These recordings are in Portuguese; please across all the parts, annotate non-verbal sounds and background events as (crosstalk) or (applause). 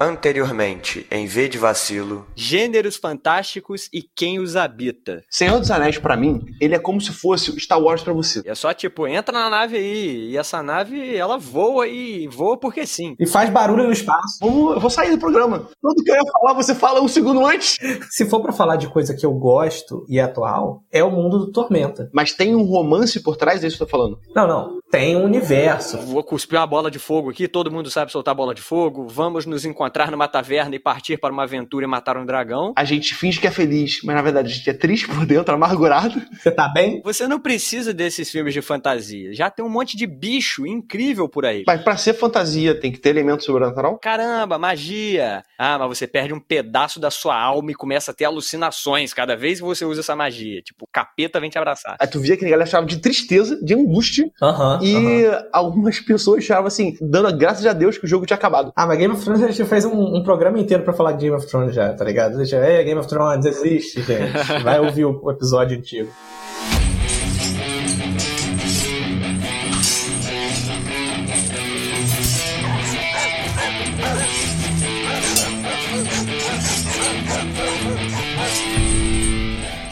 Anteriormente, em V de Vacilo. Gêneros fantásticos e quem os habita. Senhor dos Anéis, pra mim, ele é como se fosse o Star Wars pra você. É só tipo, entra na nave aí. E essa nave, ela voa e voa porque sim. E faz barulho no espaço. Vamos, eu vou sair do programa. Tudo que eu ia falar, você fala um segundo antes. Se for pra falar de coisa que eu gosto e é atual, é o mundo do Tormenta. Mas tem um romance por trás disso que eu tô falando. Não, não. Tem um universo. Vou cuspir uma bola de fogo aqui, todo mundo sabe soltar bola de fogo. Vamos nos encontrar numa taverna e partir para uma aventura e matar um dragão. A gente finge que é feliz, mas na verdade a gente é triste por dentro, amargurado. Você tá bem? Você não precisa desses filmes de fantasia. Já tem um monte de bicho incrível por aí. Mas pra ser fantasia tem que ter elemento sobrenatural? Caramba, magia! Ah, mas você perde um pedaço da sua alma e começa a ter alucinações cada vez que você usa essa magia. Tipo, o capeta vem te abraçar. Aí tu via que a galera achava de tristeza, de angústia. Aham. E algumas pessoas achavam assim, dando graças a Deus que o jogo tinha acabado. Ah, mas Game of Thrones a gente fez um, um programa inteiro pra falar de Game of Thrones já, tá ligado? Deixa, é, Game of Thrones existe, gente. Vai ouvir o, o episódio antigo.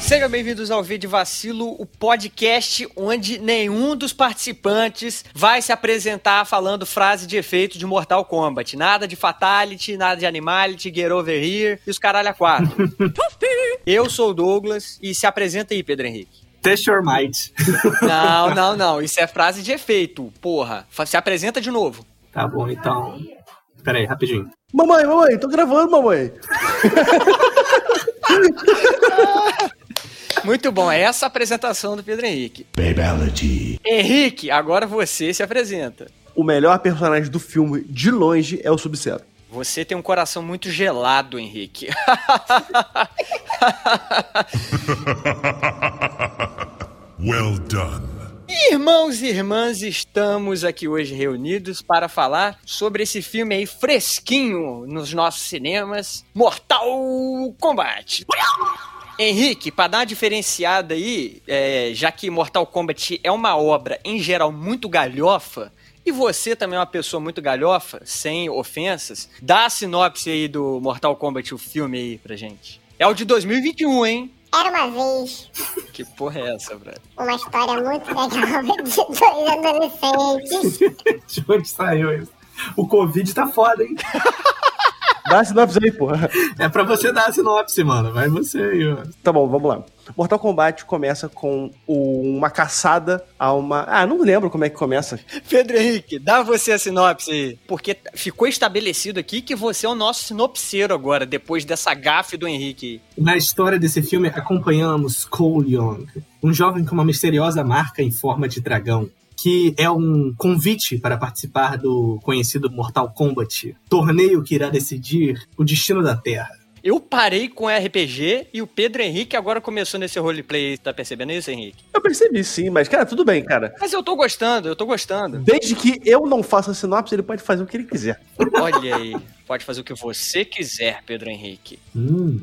Sejam bem-vindos ao Vídeo Vacilo, o podcast onde nenhum dos participantes vai se apresentar falando frase de efeito de Mortal Kombat. Nada de Fatality, nada de Animality, Get Over Here e os caralho a quatro. (laughs) Eu sou o Douglas e se apresenta aí, Pedro Henrique. Test your might. (laughs) Não, não, (laughs) não. Isso é frase de efeito, porra. Se apresenta de novo. Tá bom, então. Pera aí, rapidinho. Mamãe, mamãe, tô gravando, mamãe. Muito bom, é essa a apresentação do Pedro Henrique. Henrique, agora você se apresenta. O melhor personagem do filme, de longe, é o Sub-Zero. Você tem um coração muito gelado, Henrique. (laughs) Well done. Irmãos e irmãs, estamos aqui hoje reunidos para falar sobre esse filme aí fresquinho nos nossos cinemas, Mortal Kombat. Henrique, para dar uma diferenciada aí, é, já que Mortal Kombat é uma obra em geral muito galhofa, e você também é uma pessoa muito galhofa, sem ofensas, dá a sinopse aí do Mortal Kombat, o filme aí pra gente. É o de 2021, hein? Era uma vez Que porra é essa, velho? uma história muito legal (laughs) de dois adolescentes. (laughs) De onde saiu isso? O Covid tá foda, hein? (laughs) Dá a sinopse aí, porra. É pra você dar a sinopse, mano. Vai você aí, ó. Tá bom, vamos lá. Mortal Kombat começa com uma caçada a uma. Ah, não lembro como é que começa. Pedro Henrique, dá você a sinopse aí. Porque ficou estabelecido aqui que você é o nosso sinopseiro agora, depois dessa gafe do Henrique. Na história desse filme, acompanhamos Cole Young, um jovem com uma misteriosa marca em forma de dragão, que é um convite para participar do conhecido Mortal Kombat, torneio que irá decidir o destino da Terra. Eu parei com RPG e o Pedro Henrique agora começou nesse roleplay. Tá percebendo isso, Henrique? Eu percebi sim, mas, cara, tudo bem, cara. Mas eu tô gostando, eu tô gostando. Desde que eu não faça sinopse, ele pode fazer o que ele quiser. Olha aí. Pode fazer o que você quiser, Pedro Henrique. Hum.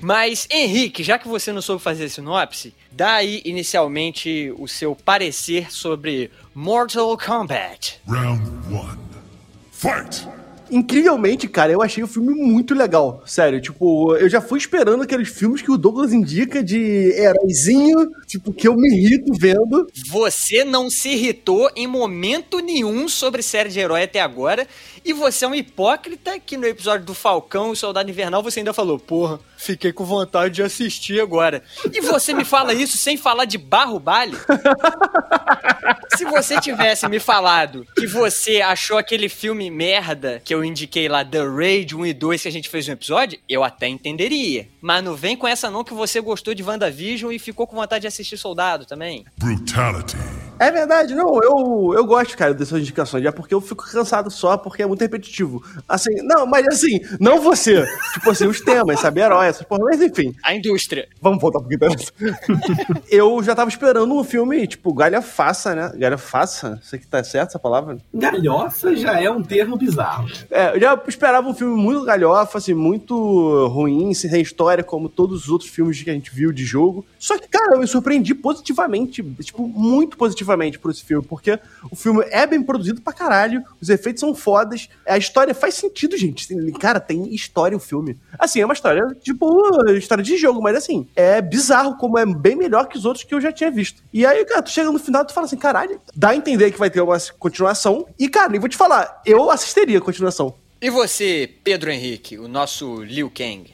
Mas, Henrique, já que você não soube fazer sinopse, dá aí inicialmente o seu parecer sobre Mortal Kombat. Round one. Fight! Incrivelmente, cara, eu achei o filme muito legal. Sério, tipo, eu já fui esperando aqueles filmes que o Douglas indica de heróizinho, tipo, que eu me irrito vendo. Você não se irritou em momento nenhum sobre série de herói até agora. E você é um hipócrita que no episódio do Falcão e Soldado Invernal você ainda falou, porra, fiquei com vontade de assistir agora. E você me fala isso sem falar de Barro Bale? (laughs) Se você tivesse me falado que você achou aquele filme merda que eu indiquei lá, The Raid 1 e 2, que a gente fez um episódio, eu até entenderia. Mas não vem com essa não que você gostou de WandaVision e ficou com vontade de assistir Soldado também. Brutality. É verdade, não, eu, eu gosto, cara, dessas indicações, é porque eu fico cansado só, porque é muito repetitivo. Assim, não, mas assim, não você. tipo assim, os temas, sabe, herói, essas porra, mas enfim. A indústria. Vamos voltar um pouquinho pra essa. (laughs) eu já tava esperando um filme, tipo, galhafaça, né? Galhafaça? Sei que tá certo essa palavra? Galhofa já é um termo bizarro. É, eu já esperava um filme muito galhofa, assim, muito ruim, sem história, como todos os outros filmes que a gente viu de jogo. Só que, cara, eu me surpreendi positivamente, tipo, muito positivamente positivamente por esse filme, porque o filme é bem produzido pra caralho, os efeitos são fodas, a história faz sentido, gente. Cara, tem história o filme. Assim, é uma história, tipo, história de jogo, mas assim, é bizarro como é bem melhor que os outros que eu já tinha visto. E aí, cara, tu chega no final e tu fala assim, caralho, dá a entender que vai ter uma continuação. E, cara, nem vou te falar, eu assistiria a continuação. E você, Pedro Henrique, o nosso Liu Kang?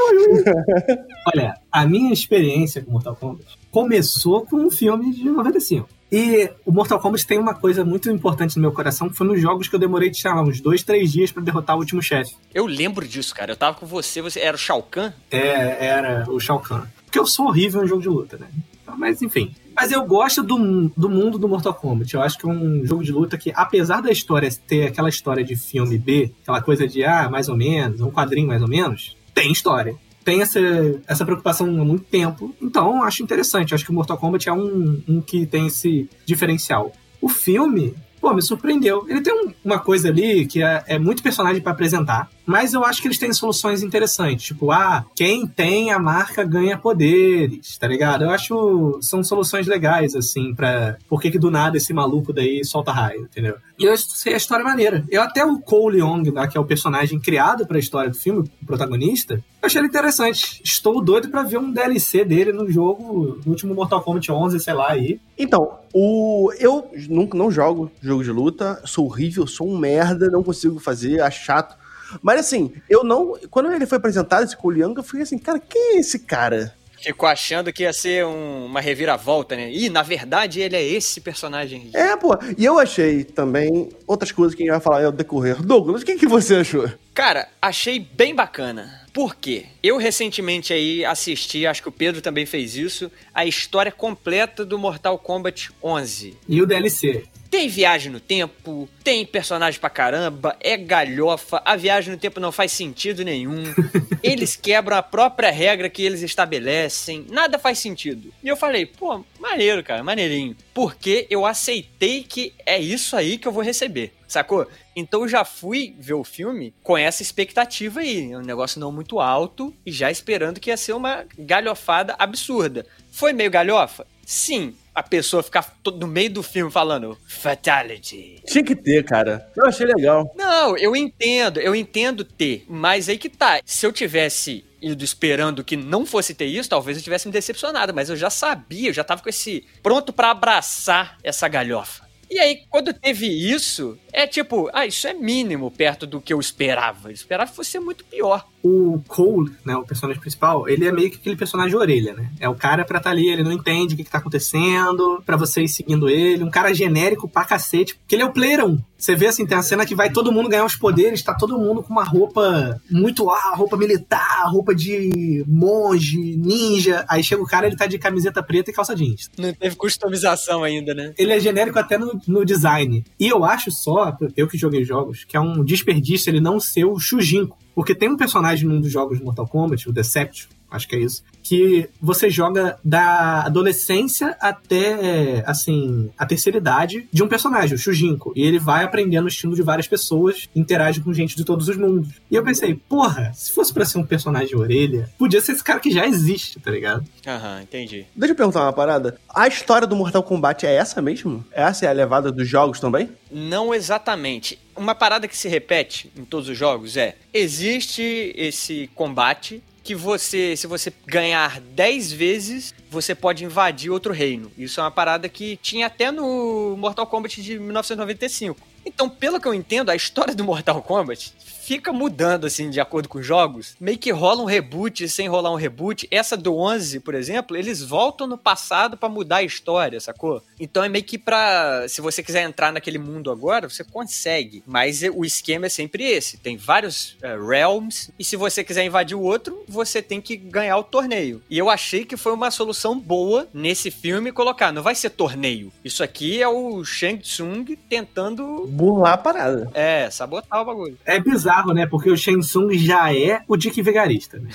(laughs) Olha, a minha experiência com Mortal Kombat começou com um filme de 95. E o Mortal Kombat tem uma coisa muito importante no meu coração, que foi nos jogos que eu demorei, sei lá, uns dois, três dias pra derrotar o último chefe. Eu lembro disso, cara. Eu tava com você, você era o Shao Kahn? É, era o Shao Kahn. Porque eu sou horrível em jogo de luta, né? Mas enfim. Mas eu gosto do, do mundo do Mortal Kombat. Eu acho que é um jogo de luta que, apesar da história ter aquela história de filme B, aquela coisa de, ah, mais ou menos, um quadrinho mais ou menos, tem história. Tem essa, essa preocupação há muito tempo. Então, acho interessante. Acho que o Mortal Kombat é um, um que tem esse diferencial. O filme, pô, me surpreendeu. Ele tem um- uma coisa ali que é, é muito personagem pra apresentar, mas eu acho que eles têm soluções interessantes. Tipo, ah, quem tem a marca ganha poderes, tá ligado? Eu acho são soluções legais, assim, pra. Por que, que do nada esse maluco daí solta raio, entendeu? E eu achei a história maneira. Eu até o Cole Young, lá, que é o personagem criado pra história do filme, o protagonista, eu achei ele interessante. Estou doido pra ver um DLC dele no jogo, no último Mortal Kombat 11, sei lá, aí. Então, o eu nunca não jogo jogo de luta, sou horrível, sou um merda, não consigo fazer, acho chato. Mas assim, eu não. Quando ele foi apresentado, esse Cole Young, eu fiquei assim, cara, quem é esse cara? Ficou achando que ia ser um- uma reviravolta, né? Ih, na verdade ele é esse personagem. É, pô. E eu achei também outras coisas que a gente vai falar ao decorrer. Douglas, o que, que você achou? Cara, achei bem bacana. Por quê? Eu recentemente aí assisti, acho que o Pedro também fez isso, a história completa do Mortal Kombat 11. E o DLC. Tem viagem no tempo, tem personagem pra caramba, é galhofa, a viagem no tempo não faz sentido nenhum. (laughs) Eles quebram a própria regra que eles estabelecem, nada faz sentido. E eu falei, pô, maneiro, cara, maneirinho. Porque eu aceitei que é isso aí que eu vou receber, sacou? Então eu já fui ver o filme com essa expectativa aí, um negócio não muito alto e já esperando que ia ser uma galhofada absurda. Foi meio galhofa? Sim. A pessoa ficar no meio do filme falando Fatality. Tinha que ter, cara. Eu achei legal. Não, eu entendo, eu entendo ter, mas aí que tá. Se eu tivesse ido esperando que não fosse ter isso, talvez eu tivesse me decepcionado, mas eu já sabia, eu já tava com esse pronto pra abraçar essa galhofa. E aí, quando teve isso, é tipo, ah, isso é mínimo perto do que eu esperava. Eu esperava que fosse muito pior. O Cole, né, o personagem principal, ele é meio que aquele personagem orelha, né? É o cara pra estar ali, ele não entende o que, que tá acontecendo, pra você ir seguindo ele. Um cara genérico pra cacete, porque ele é o player 1. Você vê assim, tem a cena que vai todo mundo ganhar os poderes, tá todo mundo com uma roupa muito, ah, roupa militar, roupa de monge, ninja. Aí chega o cara, ele tá de camiseta preta e calça jeans. Não teve customização ainda, né? Ele é genérico até no, no design. E eu acho só, eu que joguei jogos, que é um desperdício ele não ser o Shujinko. Porque tem um personagem num dos jogos de Mortal Kombat, o Deception, acho que é isso, que você joga da adolescência até, assim, a terceira idade de um personagem, o Shujinko. E ele vai aprendendo o estilo de várias pessoas, interage com gente de todos os mundos. E eu pensei, porra, se fosse pra ser um personagem orelha, podia ser esse cara que já existe, tá ligado? Aham, entendi. Deixa eu perguntar uma parada. A história do Mortal Kombat é essa mesmo? Essa é a levada dos jogos também? Não exatamente. Uma parada que se repete em todos os jogos é: existe esse combate que você, se você ganhar 10 vezes, você pode invadir outro reino. Isso é uma parada que tinha até no Mortal Kombat de 1995. Então, pelo que eu entendo, a história do Mortal Kombat fica mudando, assim, de acordo com os jogos. Meio que rola um reboot sem rolar um reboot. Essa do 11, por exemplo, eles voltam no passado pra mudar a história, sacou? Então é meio que pra... Se você quiser entrar naquele mundo agora, você consegue. Mas o esquema é sempre esse. Tem vários eh, realms. E se você quiser invadir o outro, você tem que ganhar o torneio. E eu achei que foi uma solução boa nesse filme colocar. Não vai ser torneio. Isso aqui é o Shang Tsung tentando burlar a parada. É, sabotar o bagulho. É bizarro, né? Porque o Shang Tsung já é o Dick Vigarista. Né?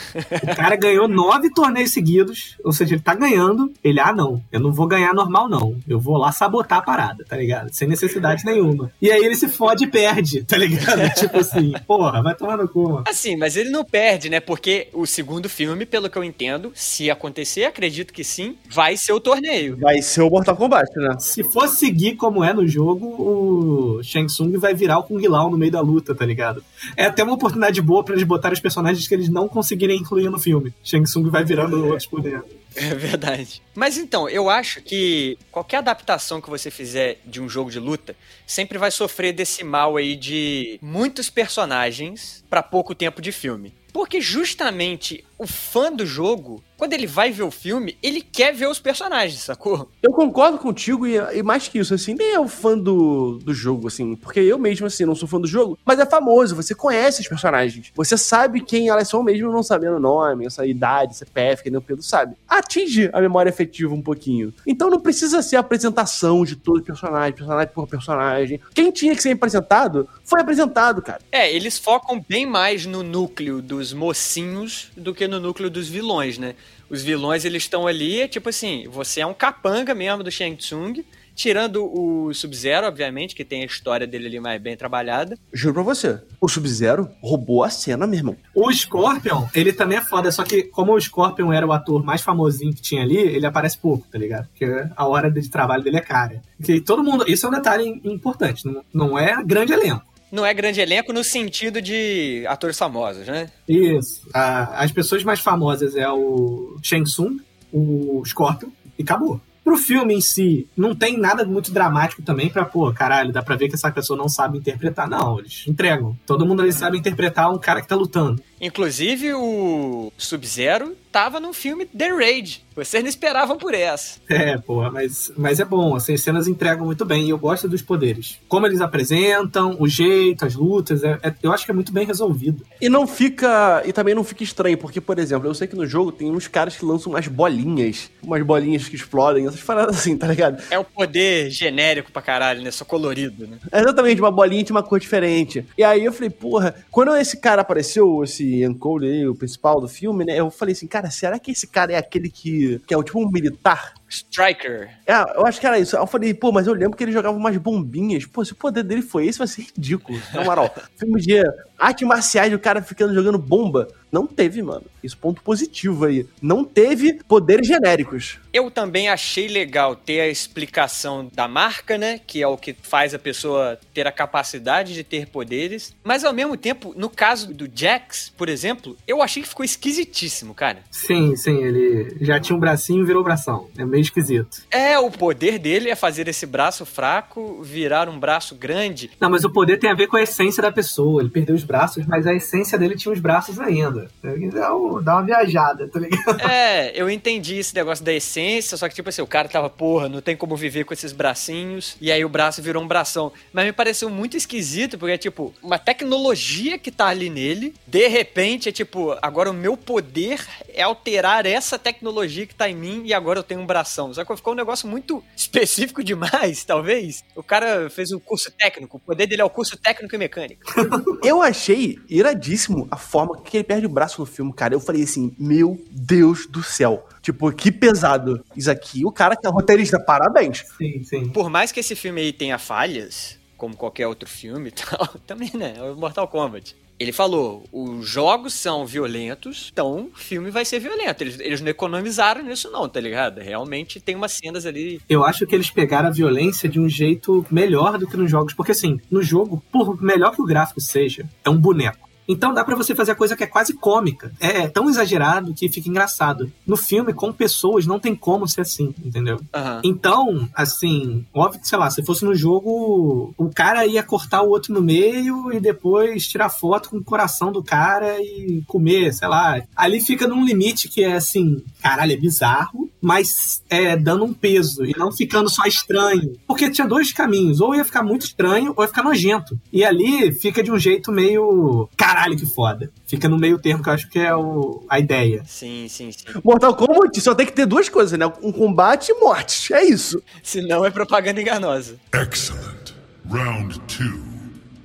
O cara ganhou nove torneios seguidos, ou seja, ele tá ganhando. Ele, ah, não, eu não vou ganhar normal, não. Eu vou lá sabotar a parada, tá ligado? Sem necessidade nenhuma. E aí ele se fode e perde, tá ligado? (laughs) tipo assim, porra, vai tomar no cu, mano. Assim, mas ele não perde, né? Porque o segundo filme, pelo que eu entendo, se acontecer, acredito que sim, vai ser o torneio. Vai ser o Mortal Kombat, né? Se for seguir como é no jogo, o Shang Tsung vai virar o Kung Lao no meio da luta, tá ligado? É até uma oportunidade boa pra eles botarem os personagens que eles não conseguirem incluir no filme. Shang Tsung vai virando outros por dentro. É verdade. Mas então, eu acho que qualquer adaptação que você fizer de um jogo de luta sempre vai sofrer desse mal aí de muitos personagens pra pouco tempo de filme. Porque justamente o fã do jogo, quando ele vai ver o filme, ele quer ver os personagens, sacou? Eu concordo contigo e, e mais que isso, assim, nem é o fã do, do jogo, assim, porque eu mesmo, assim, não sou fã do jogo, mas é famoso, você conhece os personagens, você sabe quem elas são mesmo não sabendo o nome, essa idade, CPF, que nem o Pedro sabe. Atinge a memória afetiva um pouquinho. Então não precisa ser a apresentação de todo personagem, personagem por personagem. Quem tinha que ser apresentado, foi apresentado, cara. É, eles focam bem mais no núcleo dos mocinhos do que no núcleo dos vilões, né? Os vilões, eles estão ali, é tipo assim, você é um capanga mesmo do Shang Tsung, tirando o Sub-Zero, obviamente, que tem a história dele ali mais bem trabalhada. Juro pra você, o Sub-Zero roubou a cena, meu irmão. O Scorpion, ele também é foda, só que como o Scorpion era o ator mais famosinho que tinha ali, ele aparece pouco, tá ligado? Porque a hora de trabalho dele é cara. Que todo mundo, isso é um detalhe importante, não, não é grande elenco. Não é grande elenco no sentido de atores famosos, né? Isso. As pessoas mais famosas é o Shang Tsung, o Scorpion, e acabou. Pro filme em si, não tem nada muito dramático também pra, pô, caralho, dá pra ver que essa pessoa não sabe interpretar. Não, eles entregam. Todo mundo ali sabe interpretar um cara que tá lutando. Inclusive, o Sub-Zero tava no filme The Raid. Vocês não esperavam por essa. É, porra, mas, mas é bom, assim, as cenas entregam muito bem e eu gosto dos poderes. Como eles apresentam, o jeito, as lutas, é- é- eu acho que é muito bem resolvido. E não fica. E também não fica estranho, porque, por exemplo, eu sei que no jogo tem uns caras que lançam umas bolinhas, umas bolinhas que explodem, essas paradas assim, tá ligado? É o poder genérico pra caralho, né? Só colorido, né? É exatamente, uma bolinha de uma cor diferente. E aí eu falei, porra, quando esse cara apareceu, esse Ian Cole, aí, o principal do filme, né? Eu falei assim, cara, será que esse cara é aquele que, que é o tipo um militar? Striker. É, eu acho que era isso. Aí eu falei, pô, mas eu lembro que ele jogava umas bombinhas. Pô, se o poder dele foi esse, vai ser ridículo. Na moral, (laughs) filme de artes marciais, o cara ficando jogando bomba. Não teve, mano. Isso ponto positivo aí. Não teve poderes genéricos. Eu também achei legal ter a explicação da marca, né? Que é o que faz a pessoa ter a capacidade de ter poderes. Mas ao mesmo tempo, no caso do Jax, por exemplo, eu achei que ficou esquisitíssimo, cara. Sim, sim, ele já tinha um bracinho e virou bração. É meio esquisito. É, o poder dele é fazer esse braço fraco virar um braço grande. Não, mas o poder tem a ver com a essência da pessoa. Ele perdeu os braços, mas a essência dele tinha os braços ainda. Dá, um- uma viajada, tá ligado? É, eu entendi esse negócio da essência, só que tipo assim, o cara tava, porra, não tem como viver com esses bracinhos, e aí o braço virou um bração. Mas me pareceu muito esquisito, porque é tipo, uma tecnologia que tá ali nele, de repente é tipo, agora o meu poder é alterar essa tecnologia que tá em mim, e agora eu tenho um bração. Só que ficou um negócio muito (laughs) específico demais, talvez. O cara fez um curso técnico, o poder dele é o curso técnico e mecânico. (laughs) Eu achei iradíssimo a forma que ele perde o braço no filme, cara. Eu falei assim, meu Deus do céu. Tipo, que pesado. Isso aqui, o cara que é roteirista, parabéns. Sim, sim. Por mais que esse filme aí tenha falhas, como qualquer outro filme e tal, (laughs) também, né? É o Mortal Kombat. Ele falou, os jogos são violentos, então o filme vai ser violento. Eles, eles não economizaram nisso não, tá ligado? Realmente tem umas cenas ali... Eu acho que eles pegaram a violência de um jeito melhor do que nos jogos. Porque, assim, no jogo, por melhor que o gráfico seja, é um boneco. Então dá pra você fazer a coisa que é quase cômica. É tão exagerado que fica engraçado. No filme, com pessoas, não tem como ser assim, entendeu? Aham. Então, assim, óbvio que, sei lá, se fosse no jogo, o cara ia cortar o outro no meio e depois tirar foto com o coração do cara e comer, sei lá. Ali fica num limite que é assim, caralho, é bizarro, mas é dando um peso e não ficando só estranho. Porque tinha dois caminhos, ou ia ficar muito estranho ou ia ficar nojento. E ali fica de um jeito meio, caralho, que foda. Fica no meio termo que eu acho que é o, a ideia. Sim, sim, sim. Mortal Kombat só tem que ter duas coisas, né? Um combate e morte. É isso. Senão é propaganda enganosa. Excellent. Round two.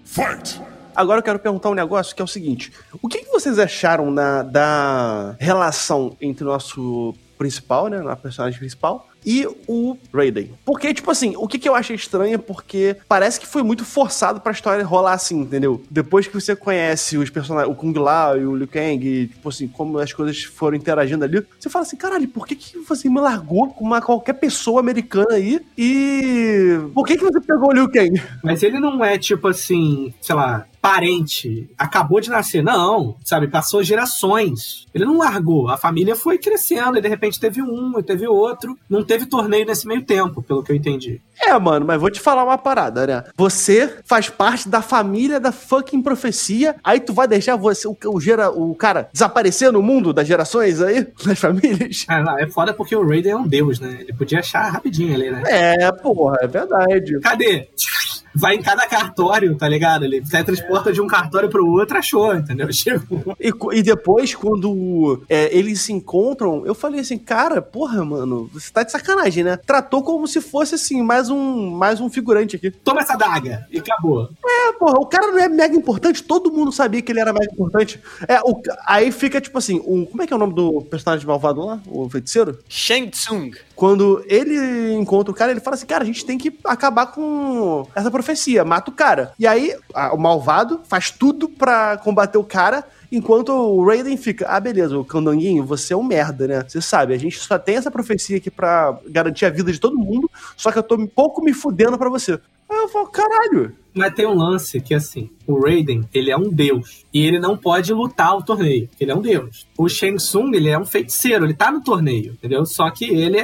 Fight! Agora eu quero perguntar um negócio que é o seguinte: o que, que vocês acharam na, da relação entre o nosso principal, né? Nosso personagem principal. E o Raiden. Porque, tipo assim, o que, que eu achei estranho é porque parece que foi muito forçado pra história rolar assim, entendeu? Depois que você conhece os personagens, o Kung Lao e o Liu Kang, e, tipo assim, como as coisas foram interagindo ali, você fala assim, caralho, por que, que você me largou com uma qualquer pessoa americana aí? E. Por que, que você pegou o Liu Kang? Mas ele não é tipo assim, sei lá, parente, acabou de nascer. Não, sabe? Passou gerações. Ele não largou. A família foi crescendo e de repente teve um e teve outro. Não teve torneio nesse meio tempo, pelo que eu entendi. É, mano, mas vou te falar uma parada, né? Você faz parte da família da fucking profecia, aí tu vai deixar você, o, o, gera, o cara desaparecer no mundo das gerações aí, (laughs) das famílias? Ah, não, é foda porque o Raiden é um deus, né? Ele podia achar rapidinho ali, né? É, porra, é verdade. Cadê? Vai em cada cartório, tá ligado? Ele transporta de um cartório pro outro, achou, entendeu? Chegou. (laughs) E, e depois, quando é, eles se encontram, eu falei assim, cara, porra, mano, você tá de sacanagem, né? Tratou como se fosse, assim, mais um, mais um figurante aqui. Toma essa daga e acabou. É, porra, o cara não é mega importante, todo mundo sabia que ele era mega importante. É, o, aí fica, tipo assim, um, como é que é o nome do personagem malvado lá? O feiticeiro? Shang Tsung. Quando ele encontra o cara, ele fala assim, cara, a gente tem que acabar com essa profecia, mata o cara. E aí, a, o malvado faz tudo pra combater o cara, enquanto o Raiden fica, ah, beleza, o Candanguinho, você é um merda, né? Você sabe, a gente só tem essa profecia aqui pra garantir a vida de todo mundo, só que eu tô um pouco me fudendo pra você. Eu falo, caralho. Mas tem um lance que, assim, o Raiden, ele é um deus. E ele não pode lutar o torneio. Ele é um deus. O Shang Tsung, ele é um feiticeiro. Ele tá no torneio, entendeu? Só que ele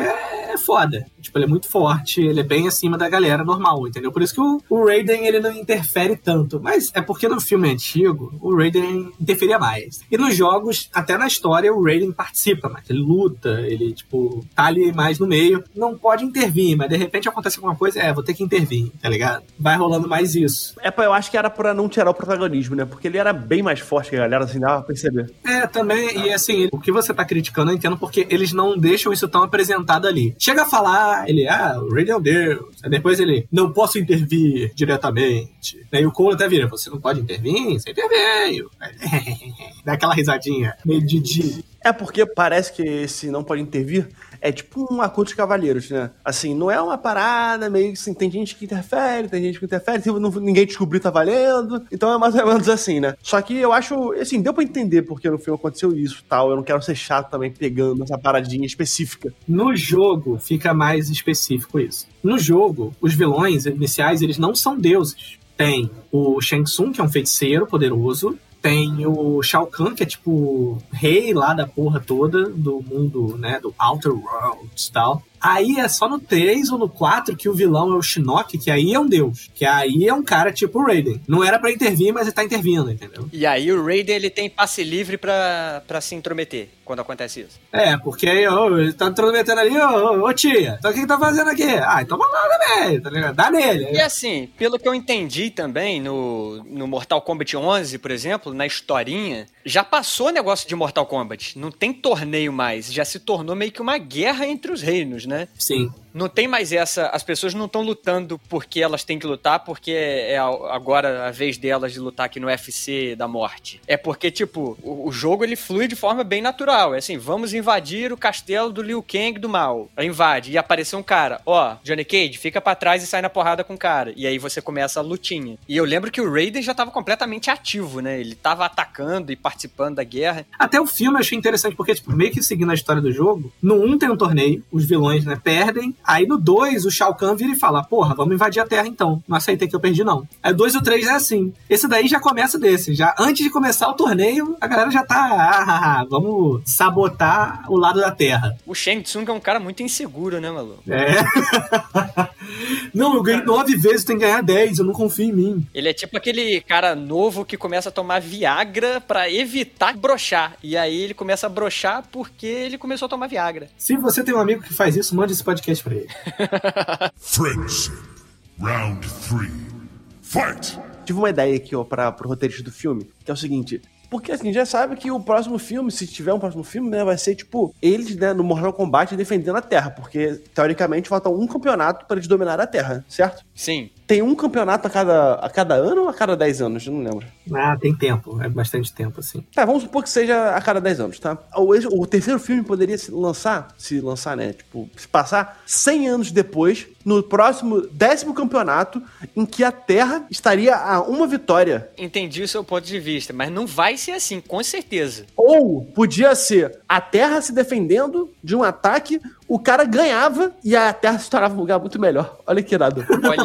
é foda. Tipo, ele é muito forte. Ele é bem acima da galera normal, entendeu? Por isso que o, o Raiden, ele não interfere tanto. Mas é porque no filme antigo, o Raiden interferia mais. E nos jogos, até na história, o Raiden participa mais. Ele luta, ele, tipo, tá ali mais no meio. Não pode intervir, mas de repente acontece alguma coisa, é, vou ter que intervir, tá ligado? Vai rolando mais isso. É, eu acho que era pra não tirar o protagonismo, né? Porque ele era bem mais forte que a galera, assim, dava pra perceber. É, também, e assim, o que você tá criticando, eu entendo porque eles não deixam isso tão apresentado ali. Chega a falar, ele, ah, o Raiden é deus. Aí depois ele, não posso intervir diretamente. Aí o Cole até vira, você não pode intervir? Você interveio. (laughs) Dá aquela risadinha, meio de é porque parece que esse não pode intervir é tipo um acordo de cavalheiros, né? Assim, não é uma parada meio assim, tem gente que interfere, tem gente que interfere, se não, ninguém descobrir tá valendo. Então é mais ou menos assim, né? Só que eu acho, assim, deu pra entender porque no filme aconteceu isso tal. Eu não quero ser chato também pegando essa paradinha específica. No jogo fica mais específico isso. No jogo, os vilões iniciais, eles não são deuses. Tem o Shang Tsung, que é um feiticeiro poderoso, tem o Shao Kahn, que é tipo rei lá da porra toda do mundo, né, do Outer Worlds e tal. Aí é só no 3 ou no 4 que o vilão é o Shinnok, que aí é um deus. Que aí é um cara tipo o Raiden. Não era para intervir, mas ele tá intervindo, entendeu? E aí o Raiden ele tem passe livre para se intrometer quando acontece isso. É, porque aí, ele tá intrometendo ali, ô, ô, tia, então o que que tá fazendo aqui? Ah, então vamos lá também, tá ligado? Dá nele. E assim, pelo que eu entendi também no, no Mortal Kombat 11, por exemplo, na historinha, já passou o negócio de Mortal Kombat. Não tem torneio mais, já se tornou meio que uma guerra entre os reinos, né? Sim. Não tem mais essa. As pessoas não estão lutando porque elas têm que lutar, porque é agora a vez delas de lutar aqui no UFC da morte. É porque, tipo, o, o jogo ele flui de forma bem natural. É assim, vamos invadir o castelo do Liu Kang do mal. Invade e apareceu um cara. Ó, Johnny Cage, fica para trás e sai na porrada com o cara. E aí você começa a lutinha. E eu lembro que o Raiden já tava completamente ativo, né? Ele tava atacando e participando da guerra. Até o filme eu achei interessante, porque, tipo, meio que seguindo a história do jogo, no 1 tem um torneio, os vilões, né, perdem, Aí no 2, o Shao Kahn vira e fala: Porra, vamos invadir a Terra então. Não aceitei que eu perdi, não. Aí o 2 e o 3 é assim. Esse daí já começa desse. Já antes de começar o torneio, a galera já tá. Ah, ah, ah, vamos sabotar o lado da Terra. O Shang Tsung é um cara muito inseguro, né, maluco? É. (laughs) não, eu ganhei nove vezes, tem que ganhar dez, eu não confio em mim. Ele é tipo aquele cara novo que começa a tomar Viagra para evitar brochar. E aí ele começa a brochar porque ele começou a tomar Viagra. Se você tem um amigo que faz isso, mande esse podcast pra ele. (laughs) Friendship. Round 3. Fight! Tive uma ideia aqui, ó, para pro roteirista do filme, que é o seguinte: porque assim, já sabe que o próximo filme, se tiver um próximo filme, né, vai ser tipo eles, né, no Mortal Kombat defendendo a Terra, porque teoricamente falta um campeonato para eles dominar a Terra, certo? Sim. Tem um campeonato a cada, a cada ano ou a cada 10 anos? Eu não lembro. Ah, tem tempo, é bastante tempo, assim. Tá, vamos supor que seja a cada 10 anos, tá? O, o terceiro filme poderia se lançar, se lançar, né? Tipo, se passar 100 anos depois, no próximo décimo campeonato, em que a Terra estaria a uma vitória. Entendi o seu ponto de vista, mas não vai ser assim, com certeza. Ou podia ser a Terra se defendendo de um ataque, o cara ganhava e a Terra se tornava um lugar muito melhor. Olha que irado. Olha,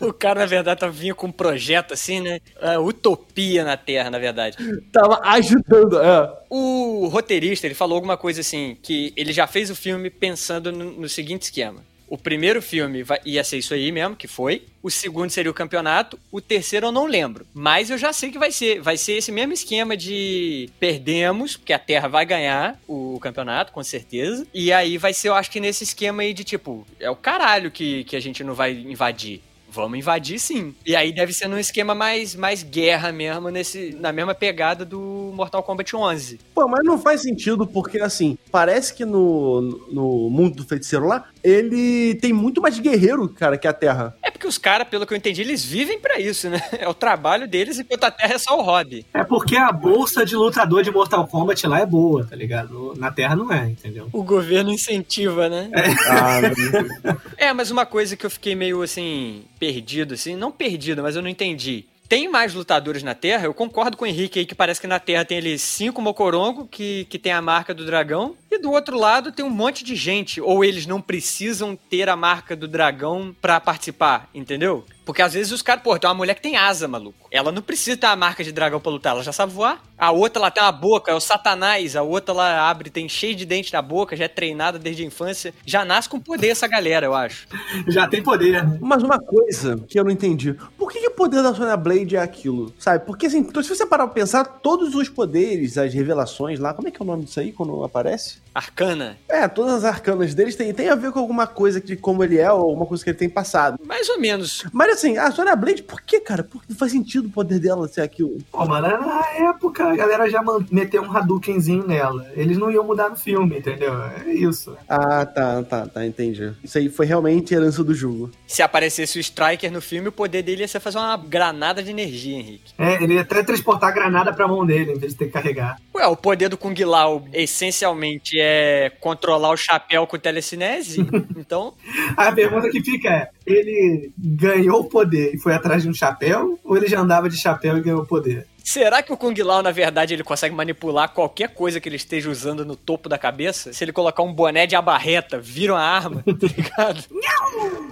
(laughs) o cara, na verdade, tá vinha com um projeto assim, né? É, utopia na Terra, na verdade. Tava ajudando, é. O roteirista, ele falou alguma coisa assim, que ele já fez o filme pensando no, no seguinte esquema. O primeiro filme ia ser isso aí mesmo, que foi. O segundo seria o campeonato. O terceiro eu não lembro. Mas eu já sei que vai ser. Vai ser esse mesmo esquema de perdemos, porque a Terra vai ganhar o campeonato, com certeza. E aí vai ser, eu acho que nesse esquema aí de tipo, é o caralho que, que a gente não vai invadir. Vamos invadir sim. E aí deve ser num esquema mais, mais guerra mesmo, nesse, na mesma pegada do Mortal Kombat 11. Pô, mas não faz sentido, porque assim, parece que no, no mundo do feiticeiro lá, ele tem muito mais guerreiro, cara, que a Terra. É porque os caras, pelo que eu entendi, eles vivem pra isso, né? (laughs) É o trabalho deles, enquanto a Terra é só o hobby. É porque a bolsa de lutador de Mortal Kombat lá é boa, tá ligado? Na Terra não é, entendeu? O governo incentiva, né? Ah, (laughs) É, mas uma coisa que eu fiquei meio assim, perdido, assim, não perdido, mas eu não entendi. Tem mais lutadores na Terra? Eu concordo com o Henrique aí que parece que na Terra tem ali cinco Mocorongo, que, que tem a marca do dragão, e do outro lado tem um monte de gente. Ou eles não precisam ter a marca do dragão pra participar, entendeu? Porque às vezes os caras, pô, tem uma mulher que tem asa, maluco. Ela não precisa ter a marca de dragão pra lutar, ela já sabe voar. A outra lá tem uma boca, é o Satanás. A outra lá abre, tem cheio de dente na boca, já é treinada desde a infância. Já nasce com poder essa galera, eu acho. (laughs) Já tem poder, né? Mas uma coisa que eu não entendi. Por que, que o poder da Sonya Blade é aquilo? Sabe? Porque assim, se você parar pra pensar, todos os poderes, as revelações lá, como é que é o nome disso aí quando aparece? Arcana. É, todas as arcanas deles tem, tem a ver com alguma coisa de como ele é ou alguma coisa que ele tem passado. Mais ou menos. Mas assim, a Sonya Blade, por que, cara? Porque não faz sentido o poder dela ser aquilo. Pô, mano, na época a galera já meteu um Hadoukenzinho nela. Eles não iam mudar no filme, entendeu? É isso. Ah, tá, tá, tá, entendi. Isso aí foi realmente herança do jogo. Se aparecesse o Striker no filme, o poder dele ia ser fazer uma granada de energia, Henrique. É, ele ia até transportar a granada pra mão dele, em vez de ter que carregar. Ué, o poder do Kung Lao essencialmente é controlar o chapéu com telecinese. (laughs) então, A pergunta que fica é: ele ganhou o poder e foi atrás de um chapéu? Ou ele já andava de chapéu e ganhou o poder? será que o Kung Lao, na verdade, ele consegue manipular qualquer coisa que ele esteja usando no topo da cabeça? Se ele colocar um boné de abarreta, vira uma arma, (laughs) tá ligado?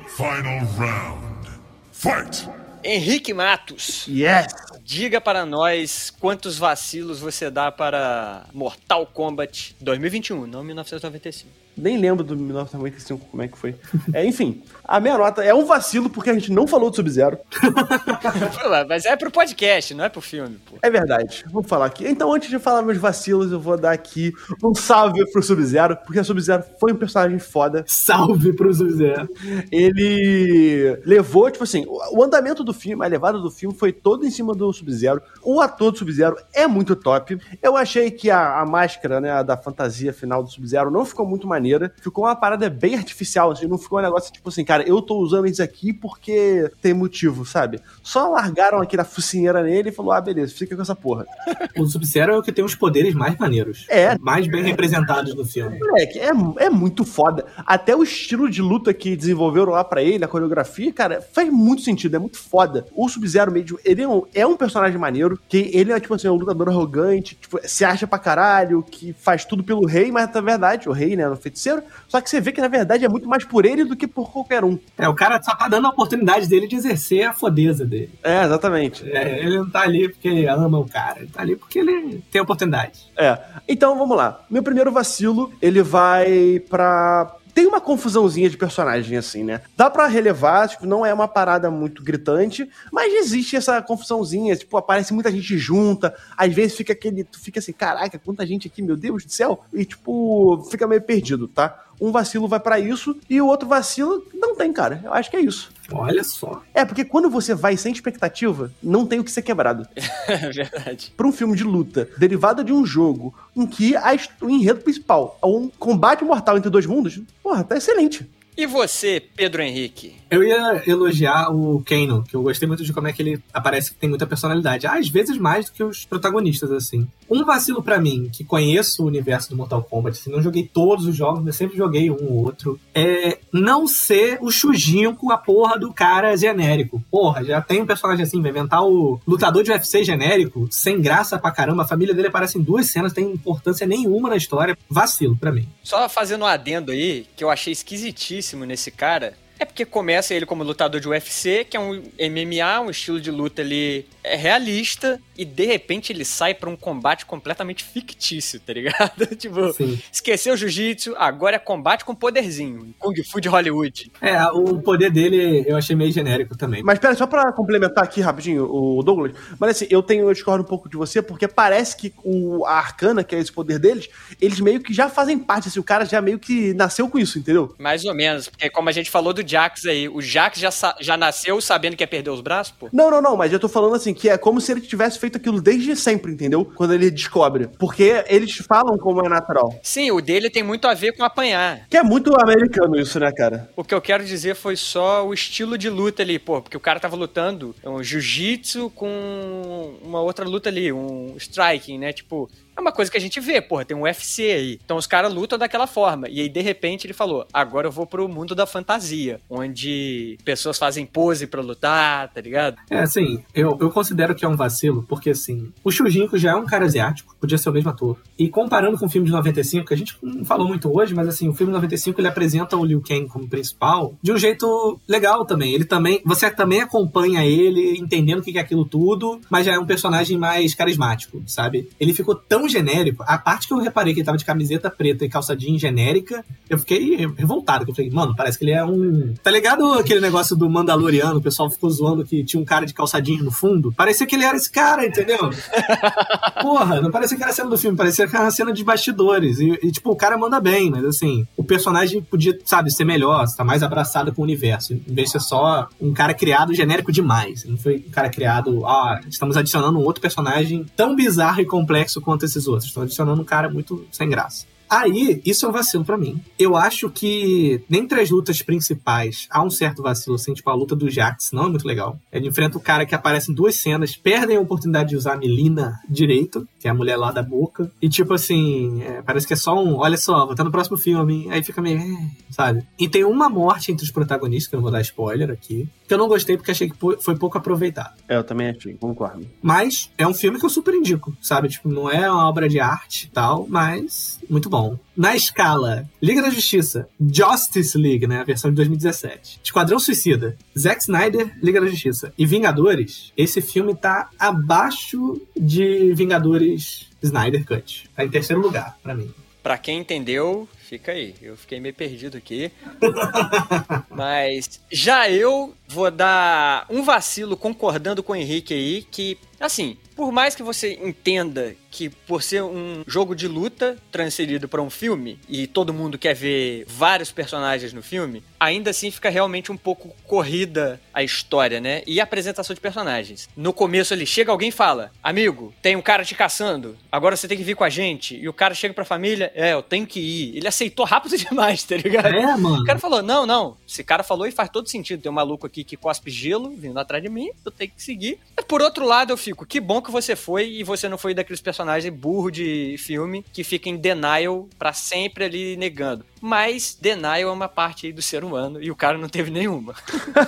Final round. Fight! Henrique Matos, Yes! diga para nós quantos vacilos você dá para Mortal Kombat 2021, não 1995. Nem lembro do 1995 como é que foi. É, enfim, a minha nota é um vacilo porque a gente não falou do Sub-Zero. Mas é pro podcast, não é pro filme, pô. É verdade, vou falar aqui. Então, antes de falar meus vacilos, eu vou dar aqui um salve pro Sub-Zero, porque o Sub-Zero foi um personagem foda. Salve pro Sub-Zero. Ele levou, tipo assim, o o andamento do filme, a levada do filme foi todo em cima do Sub-Zero. O ator do Sub-Zero é muito top. Eu achei que a, a máscara, né, a da fantasia final do Sub-Zero não ficou muito maneira. Ficou uma parada bem artificial, assim, não ficou um negócio tipo assim, cara, eu tô usando isso aqui porque tem motivo, sabe? Só largaram aqui na focinheira nele e falou, ah, beleza, fica com essa porra. (laughs) O Sub-Zero é o que tem os poderes mais maneiros. É. Mais bem representados no filme. Moleque, é, é muito foda. Até o estilo de luta que desenvolveram lá pra ele, a coreografia, cara, faz muito sentido, é muito foda. O Sub-Zero mesmo, ele é um, é um personagem maneiro, que ele é, tipo assim, um lutador arrogante, tipo, se acha pra caralho, que faz tudo pelo rei, mas na verdade, o rei, né, no feiticeiro, só que você vê que na verdade é muito mais por ele do que por qualquer um. É, o cara só tá dando a oportunidade dele de exercer a fodeza dele. É, exatamente. É, ele não tá ali porque ama o cara, ele tá ali porque ele tem oportunidade. É. Então, vamos lá. Meu primeiro vacilo, ele vai pra. Tem uma confusãozinha de personagem, assim, né? Dá pra relevar, tipo, não é uma parada muito gritante, mas existe essa confusãozinha, tipo, aparece muita gente junta, às vezes fica aquele. Tu fica assim, caraca, quanta gente aqui, meu Deus do céu! E, tipo, fica meio perdido, tá? Um vacilo vai pra isso, e o outro vacilo não tem, cara. Eu acho que é isso. Olha só. É, porque quando você vai sem expectativa, não tem o que ser quebrado (laughs) É verdade. para um filme de luta derivado de um jogo em que a o enredo principal é um combate mortal entre dois mundos, porra, tá excelente. E você, Pedro Henrique? Eu ia elogiar o Kano, que eu gostei muito de como é que ele aparece que tem muita personalidade. Às vezes mais do que os protagonistas, assim. Um vacilo pra mim, que conheço o universo do Mortal Kombat, assim, não joguei todos os jogos, mas sempre joguei um ou outro, é não ser o Shujinho com a porra do cara genérico. Porra, já tem um personagem assim, vai inventar o lutador de UFC genérico, sem graça pra caramba, a família dele aparece em duas cenas, tem importância nenhuma na história. Vacilo pra mim. Só fazendo um adendo aí, que eu achei esquisitíssimo nesse cara, é porque começa ele como lutador de UFC, que é um MMA, um estilo de luta ali é realista, e de repente ele sai pra um combate completamente fictício, tá ligado? (laughs) tipo, Sim. esqueceu o jiu-jitsu, agora é combate com poderzinho. Kung Fu de Hollywood. É, o poder dele eu achei meio genérico também. Mas pera, só pra complementar aqui rapidinho o Douglas, mas assim, eu tenho, eu discordo um pouco de você, porque parece que o, a Arcana, que é esse poder deles, eles meio que já fazem parte, assim, o cara já meio que nasceu com isso, entendeu? Mais ou menos, porque como a gente falou do Jax aí, o Jax já, já nasceu sabendo que ia perder os braços, pô. Não, não, não, mas eu tô falando assim, que é como se ele tivesse feito aquilo desde sempre, entendeu? Quando ele descobre. Porque eles falam como é natural. Sim, o dele tem muito a ver com apanhar. Que é muito americano isso, né, cara? O que eu quero dizer foi só o estilo de luta ali, pô, porque o cara tava lutando um jiu-jitsu com uma outra luta ali, um striking, né? Tipo, é uma coisa que a gente vê, porra, tem um UFC aí. Então os caras lutam daquela forma. E aí, de repente, ele falou: agora eu vou pro mundo da fantasia, onde pessoas fazem pose pra lutar, tá ligado? É, assim, eu, eu considero que é um vacilo, porque assim, o Shujinko já é um cara asiático, podia ser o mesmo ator. E comparando com o filme de 95, que a gente não falou muito hoje, mas assim, o filme de 95 ele apresenta o Liu Kang como principal de um jeito legal também. Ele também, você também acompanha ele, entendendo o que é aquilo tudo, mas já é um personagem mais carismático, sabe? Ele ficou tão genérico, a parte que eu reparei que ele tava de camiseta preta e calça jeans genérica, eu fiquei revoltado, eu falei, mano, parece que ele é um... Tá ligado aquele negócio do Mandaloriano, o pessoal ficou zoando que tinha um cara de calça jeans no fundo? Parecia que ele era esse cara, entendeu? (laughs) Porra, não parecia que era a cena do filme, parecia que era uma cena de bastidores. E, e, tipo, o cara manda bem, mas assim, o personagem podia, sabe, ser melhor, estar mais abraçado com o universo, em vez de ser só um cara criado genérico demais. Não foi um cara criado, ah, estamos adicionando um outro personagem tão bizarro e complexo quanto esses outros. Estão adicionando um cara muito sem graça. Aí, isso é um vacilo pra mim. Eu acho que, dentre as lutas principais, há um certo vacilo, assim, tipo a luta do Jax, não é muito legal. Ele enfrenta o cara que aparece em duas cenas, perdem a oportunidade de usar a Melina direito, que é a mulher lá da boca, e tipo assim, é, parece que é só um, olha só, vou estar no próximo filme, aí fica meio, é, sabe? E tem uma morte entre os protagonistas, que eu não vou dar spoiler aqui, que eu não gostei porque achei que foi pouco aproveitado. É, eu também achei, concordo. Mas é um filme que eu super indico, sabe? Tipo, não é uma obra de arte e tal, mas muito bom. Na escala Liga da Justiça, Justice League, né? A versão de 2017. Esquadrão Suicida, Zack Snyder, Liga da Justiça e Vingadores, esse filme tá abaixo de Vingadores Snyder Cut. Tá em terceiro lugar, pra mim. Pra quem entendeu, fica aí. Eu fiquei meio perdido aqui. (laughs) Mas já eu vou dar um vacilo concordando com o Henrique aí, que, assim, por mais que você entenda que por ser um jogo de luta transferido para um filme e todo mundo quer ver vários personagens no filme, ainda assim fica realmente um pouco corrida a história, né? E a apresentação de personagens. No começo ali chega alguém e fala: "Amigo, tem um cara te caçando. Agora você tem que vir com a gente". E o cara chega pra família: "É, eu tenho que ir". Ele aceitou rápido (laughs) demais, tá ligado? É, mano. O cara falou: não, não. Esse cara falou e faz todo sentido. Tem um maluco aqui que cospe gelo vindo atrás de mim, eu tenho que seguir. Por outro lado, eu fico: que bom que você foi e você não foi daqueles personagens burro de filme que fica em denial pra sempre ali negando. Mas denial é uma parte aí do ser humano e o cara não teve nenhuma.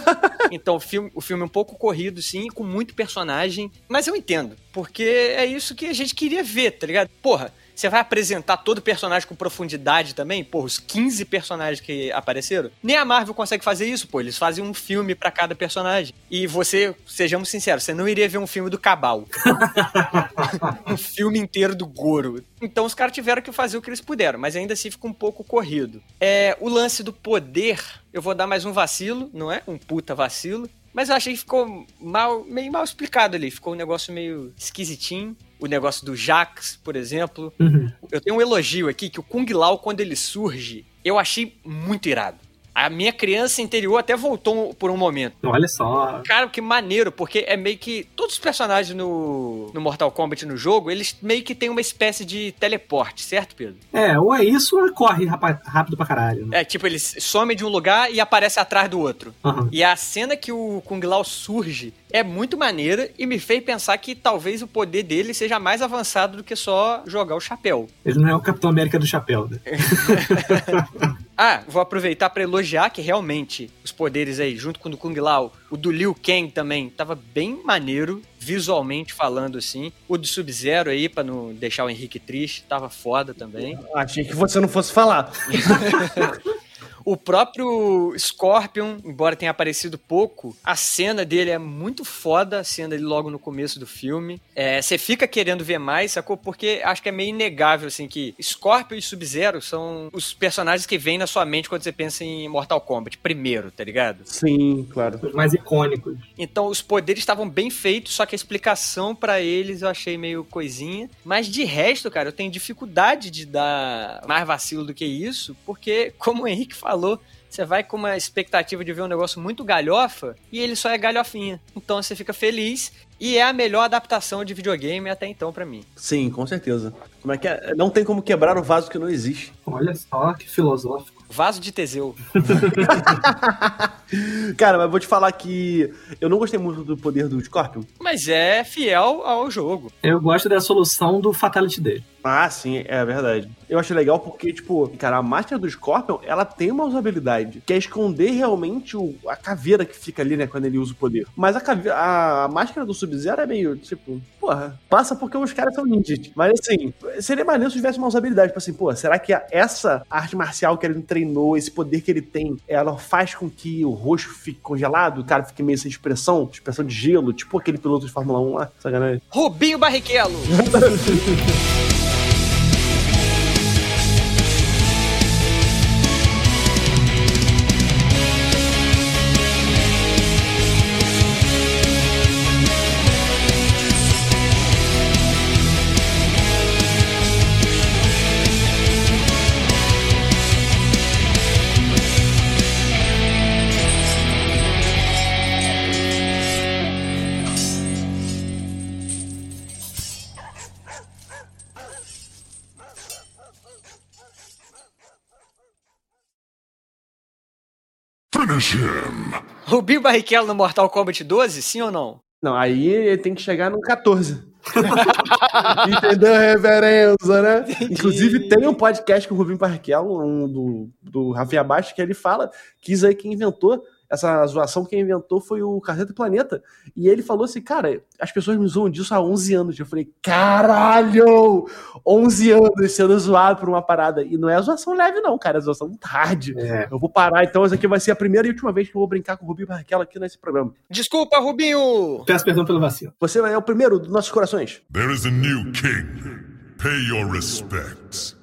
(laughs) então o filme, o filme é um pouco corrido, sim, com muito personagem. Mas eu entendo, porque é isso que a gente queria ver, tá ligado? Porra. Você vai apresentar todo personagem com profundidade também? Pô, os 15 personagens que apareceram? Nem a Marvel consegue fazer isso, pô. Eles fazem um filme pra cada personagem. E você, sejamos sinceros, você não iria ver um filme do Cabal. (laughs) um filme inteiro do Goro. Então os caras tiveram que fazer o que eles puderam, mas ainda assim fica um pouco corrido. É, o lance do poder, eu vou dar mais um vacilo, não é? Um puta vacilo. Mas eu achei que ficou mal, meio mal explicado ali. Ficou um negócio meio esquisitinho. O negócio do Jax, por exemplo. Uhum. Eu tenho um elogio aqui que o Kung Lao, quando ele surge, eu achei muito irado. A minha criança interior até voltou por um momento. Olha só. Cara, que maneiro, porque é meio que. Todos os personagens no, no Mortal Kombat no jogo, eles meio que têm uma espécie de teleporte, certo, Pedro? É, ou é isso ou corre rapa- rápido pra caralho. né? É, tipo, eles somem de um lugar e aparecem atrás do outro. Aham. E a cena que o Kung Lao surge é muito maneira e me fez pensar que talvez o poder dele seja mais avançado do que só jogar o chapéu. Ele não é o Capitão América do chapéu, né? (laughs) Ah, vou aproveitar pra elogiar que realmente os poderes aí, junto com o do Kung Lao, o do Liu Kang também, tava bem maneiro, visualmente falando assim. O do Sub-Zero aí, pra não deixar o Henrique triste, tava foda também. Achei que você não fosse falar. (laughs) O próprio Scorpion, embora tenha aparecido pouco, a cena dele é muito foda, a cena dele logo no começo do filme. É, Você fica querendo ver mais, sacou? Porque acho que é meio inegável, assim, que Scorpion e Sub-Zero são os personagens que vêm na sua mente quando você pensa em Mortal Kombat, primeiro, tá ligado? Sim, claro. Os mais icônicos. Então os poderes estavam bem feitos, só que a explicação pra eles eu achei meio coisinha. Mas de resto, cara, eu tenho dificuldade de dar mais vacilo do que isso, porque, como o Henrique falou, você vai com uma expectativa de ver um negócio muito galhofa e ele só é galhofinha. Então você fica feliz e é a melhor adaptação de videogame até então pra mim. Sim, com certeza. Como é que é? Não tem como quebrar o vaso que não existe. Olha só que filosófico. Vaso de Teseu. (laughs) Cara, mas vou te falar que eu não gostei muito do poder do Scorpion. Mas é fiel ao jogo. Eu gosto da solução do Fatality dele. Ah, sim, é verdade. Eu acho legal porque, tipo, cara, a máscara do Scorpion, ela tem uma usabilidade, que é esconder realmente o- a caveira que fica ali, né, quando ele usa o poder. Mas a, cave- a máscara do Sub-Zero é meio, tipo, porra, passa porque os caras são ninjas. Mas, assim, seria maneiro se tivesse uma usabilidade, tipo assim, pô, será que a- essa arte marcial que ele treinou, esse poder que ele tem, ela faz com que o rosto fique congelado, o cara fique meio sem expressão, expressão de gelo, tipo aquele piloto de Fórmula 1 lá, sacanagem. Rubinho Barrichello. (laughs) Finish him. Rubinho Barrichello no Mortal Kombat 12, sim ou não? Não, aí ele tem que chegar no 14. (laughs) Entendeu a referência, né? Inclusive, tem um podcast com o Rubinho Barrichello, um do, do Rafinha Baixo, que ele fala que isso aí quem inventou, essa zoação quem inventou foi o Caceta Planeta. E ele falou assim, cara, as pessoas me zoam disso há 11 anos. Eu falei, caralho! 11 anos sendo zoado por uma parada. E não é zoação leve não, cara, é zoação hard. É. Eu vou parar, então essa aqui vai ser a primeira e última vez que eu vou brincar com o Rubinho Barrichello aqui nesse programa. Desculpa, Rubinho! Peço perdão pelo vacilo. Você é o primeiro dos nossos corações. There is a new king. Pay your respects.